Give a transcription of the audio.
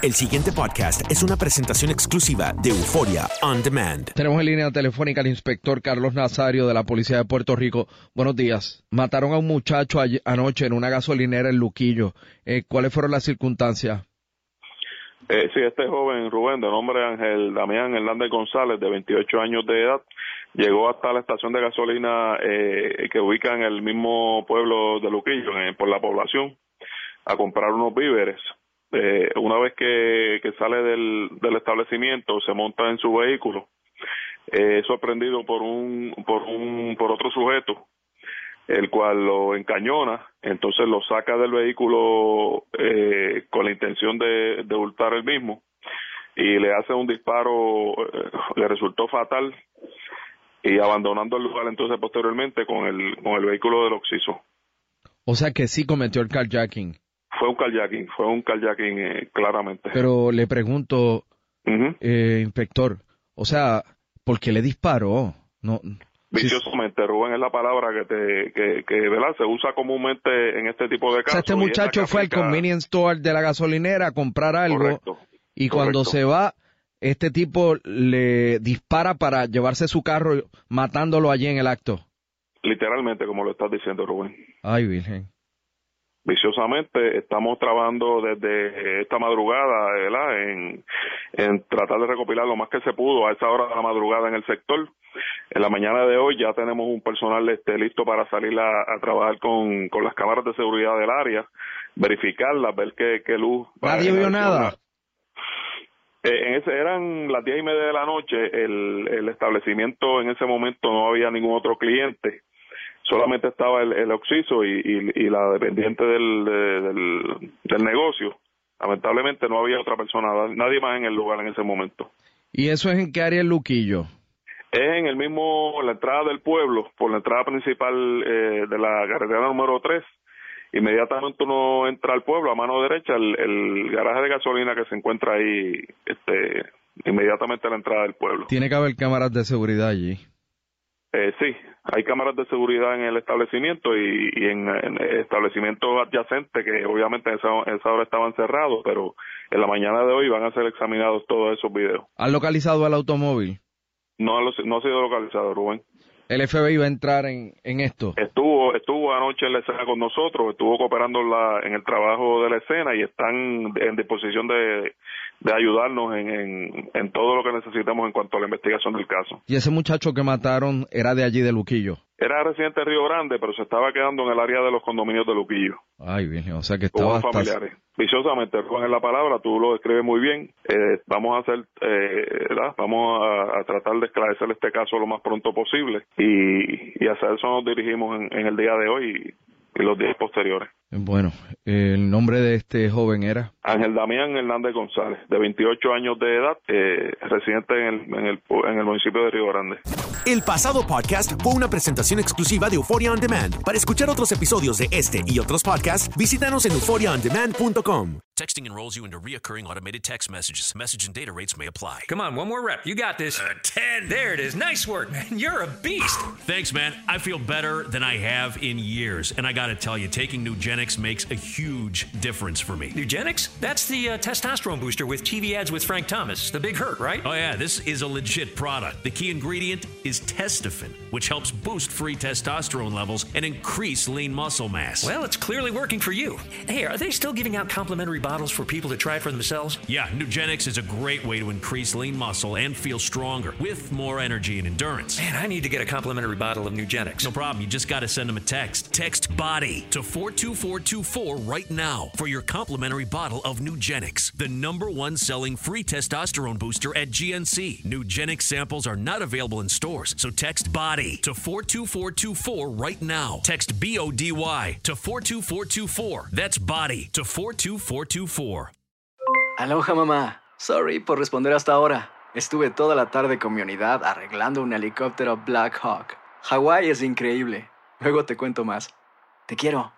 El siguiente podcast es una presentación exclusiva de Euforia On Demand. Tenemos en línea telefónica al inspector Carlos Nazario de la Policía de Puerto Rico. Buenos días. Mataron a un muchacho anoche en una gasolinera en Luquillo. Eh, ¿Cuáles fueron las circunstancias? Eh, sí, este joven Rubén, de nombre Ángel Damián Hernández González, de 28 años de edad, llegó hasta la estación de gasolina eh, que ubica en el mismo pueblo de Luquillo, eh, por la población, a comprar unos víveres. Eh, una vez que, sale del, del establecimiento, se monta en su vehículo, eh, es sorprendido por un, por un, por otro sujeto, el cual lo encañona, entonces lo saca del vehículo eh, con la intención de, de hurtar el mismo y le hace un disparo, eh, le resultó fatal y abandonando el lugar entonces posteriormente con el, con el vehículo del occiso. O sea que sí cometió el carjacking. Fue un carjacking, fue un carjacking eh, claramente. Pero le pregunto, eh, inspector, o sea, ¿por qué le disparó? No, Viciosamente, Rubén es la palabra que te, que, que ¿verdad? se usa comúnmente en este tipo de o casos. sea, este muchacho fue al convenience store de la gasolinera a comprar algo Correcto, y cuando se va, este tipo le dispara para llevarse su carro matándolo allí en el acto. Literalmente, como lo estás diciendo, Rubén. Ay, virgen. Viciosamente. Estamos trabajando desde esta madrugada ¿verdad? En, en tratar de recopilar lo más que se pudo a esa hora de la madrugada en el sector. En la mañana de hoy ya tenemos un personal este, listo para salir a, a trabajar con, con las cámaras de seguridad del área, verificarlas, ver qué, qué luz. Nadie vio nada. Eh, en ese, eran las diez y media de la noche, el, el establecimiento en ese momento no había ningún otro cliente, solamente estaba el, el occiso y, y, y la dependiente del, de- del, del negocio. Lamentablemente no había otra persona, nadie más en el lugar en ese momento. ¿Y eso es en qué área el Luquillo? Es en el mismo, la entrada del pueblo, por la entrada principal eh, de la carretera número 3. Inmediatamente uno entra al pueblo, a mano derecha, el, el garaje de gasolina que se encuentra ahí, este, inmediatamente a la entrada del pueblo. Tiene que haber cámaras de seguridad allí. Eh, sí, hay cámaras de seguridad en el establecimiento y, y en, en establecimientos adyacentes que obviamente en esa, en esa hora estaban cerrados, pero en la mañana de hoy van a ser examinados todos esos videos. ¿Han localizado el automóvil? No, ha lo- no ha sido localizado, Rubén. El FBI va a entrar en, en esto. Estuvo estuvo anoche en la escena con nosotros, estuvo cooperando la, en el trabajo de la escena y están en disposición de, de ayudarnos en, en, en todo lo que necesitamos en cuanto a la investigación del caso. Y ese muchacho que mataron era de allí de Luquillo. Era residente de Río Grande, pero se estaba quedando en el área de los condominios de Luquillo. Ay, virgen, o sea que estaba hasta... familiares. Viciosamente, Juan es la palabra, tú lo describes muy bien. Eh, vamos a hacer, eh, ¿verdad? Vamos a, a tratar de esclarecer este caso lo más pronto posible y, y hacia eso nos dirigimos en, en el día de hoy y, y los días posteriores. Bueno, el nombre de este joven era Ángel Damián Hernández González, de 28 años de edad, eh, residente en el, en, el, en el municipio de Río Grande. El pasado podcast fue una presentación exclusiva de Euphoria On Demand. Para escuchar otros episodios de este y otros podcasts, visítanos en euphoriaondemand.com. Texting enrolls you into reoccurring automated text messages. Message and data rates may apply. Come on, one more rep. You got this. Uh, 10. There it is. Nice work, man. You're a beast. Thanks, man. I feel better than I have in years. And I got to tell you, taking Nugenix makes a huge difference for me. Nugenix? That's the uh, testosterone booster with TV ads with Frank Thomas. The big hurt, right? Oh, yeah. This is a legit product. The key ingredient is Testofen, which helps boost free testosterone levels and increase lean muscle mass. Well, it's clearly working for you. Hey, are they still giving out complimentary bottles for people to try for themselves? Yeah, Nugenix is a great way to increase lean muscle and feel stronger with more energy and endurance. Man, I need to get a complimentary bottle of Nugenix. No problem. You just got to send them a text. Text BODY to 42424 right now for your complimentary bottle of Nugenix, the number one selling free testosterone booster at GNC. Nugenix samples are not available in stores, so text BODY to 42424 right now. Text B O D Y to 42424. That's BODY to 42424. Aloha mamá. Sorry por responder hasta ahora. Estuve toda la tarde con mi unidad arreglando un helicóptero Black Hawk. Hawái es increíble. Luego te cuento más. Te quiero.